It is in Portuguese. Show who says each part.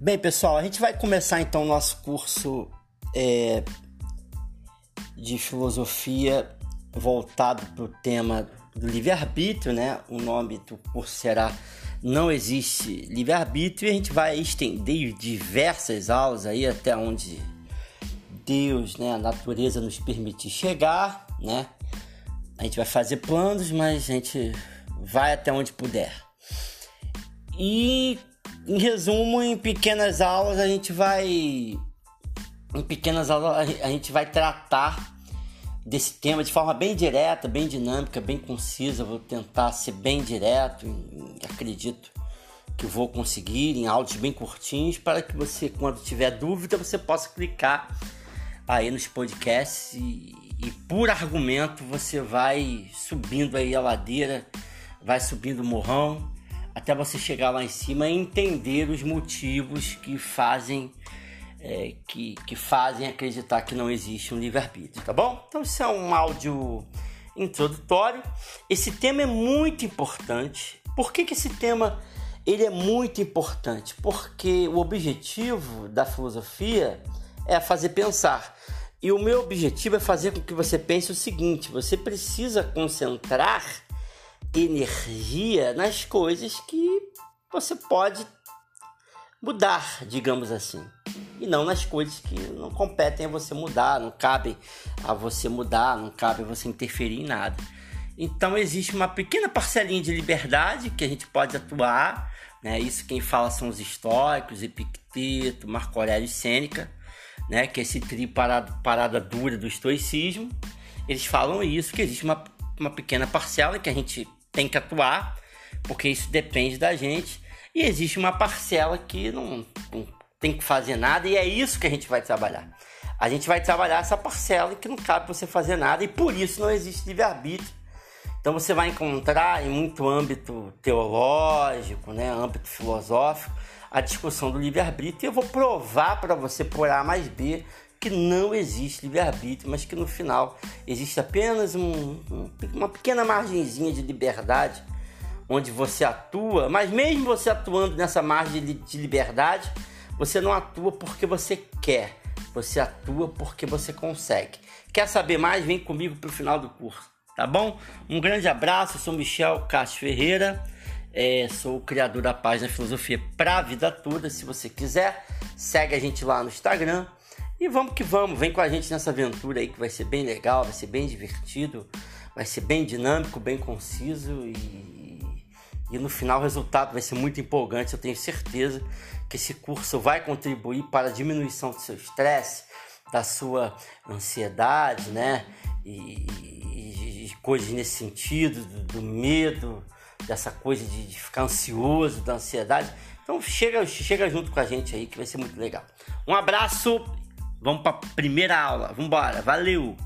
Speaker 1: Bem, pessoal, a gente vai começar então o nosso curso é, de filosofia voltado para o tema do livre-arbítrio, né? O nome do curso será Não Existe Livre-Arbítrio e a gente vai estender diversas aulas aí até onde Deus, né, a natureza nos permitir chegar, né? A gente vai fazer planos, mas a gente vai até onde puder. E em resumo, em pequenas aulas a gente vai em pequenas aulas a gente vai tratar desse tema de forma bem direta, bem dinâmica, bem concisa. Vou tentar ser bem direto, acredito que vou conseguir em áudios bem curtinhos para que você, quando tiver dúvida, você possa clicar aí nos podcasts e, e por argumento você vai subindo aí a ladeira, vai subindo o morrão até você chegar lá em cima e entender os motivos que fazem é, que, que fazem acreditar que não existe um livre-arbítrio, tá bom? Então isso é um áudio introdutório. Esse tema é muito importante. Por que, que esse tema ele é muito importante? Porque o objetivo da filosofia é fazer pensar. E o meu objetivo é fazer com que você pense o seguinte: você precisa concentrar energia nas coisas que você pode mudar, digamos assim. E não nas coisas que não competem a você mudar, não cabem a você mudar, não cabe a você interferir em nada. Então existe uma pequena parcelinha de liberdade que a gente pode atuar, né? Isso quem fala são os históricos, Epicteto, Marco Aurélio e Sêneca, né? Que é esse trio parada, parada dura do estoicismo. Eles falam isso, que existe uma, uma pequena parcela que a gente tem que atuar, porque isso depende da gente. E existe uma parcela que não, não tem que fazer nada, e é isso que a gente vai trabalhar. A gente vai trabalhar essa parcela que não cabe você fazer nada, e por isso não existe livre-arbítrio. Então você vai encontrar em muito âmbito teológico, né, âmbito filosófico, a discussão do livre-arbítrio, e eu vou provar para você por A mais B que não existe livre-arbítrio, mas que no final existe apenas um, um, uma pequena margenzinha de liberdade onde você atua, mas mesmo você atuando nessa margem de, de liberdade, você não atua porque você quer, você atua porque você consegue. Quer saber mais? Vem comigo para o final do curso, tá bom? Um grande abraço, eu sou Michel Castro Ferreira, é, sou o criador da página Filosofia para a Vida Toda. Se você quiser, segue a gente lá no Instagram e vamos que vamos, vem com a gente nessa aventura aí que vai ser bem legal, vai ser bem divertido, vai ser bem dinâmico, bem conciso e, e no final o resultado vai ser muito empolgante. Eu tenho certeza que esse curso vai contribuir para a diminuição do seu estresse, da sua ansiedade, né? E, e, e coisas nesse sentido, do, do, medo, dessa coisa de, de ficar ansioso, da ansiedade. Então chega, chega junto com a gente aí que vai ser muito legal. Um abraço Vamos para primeira aula. Vamos embora. Valeu!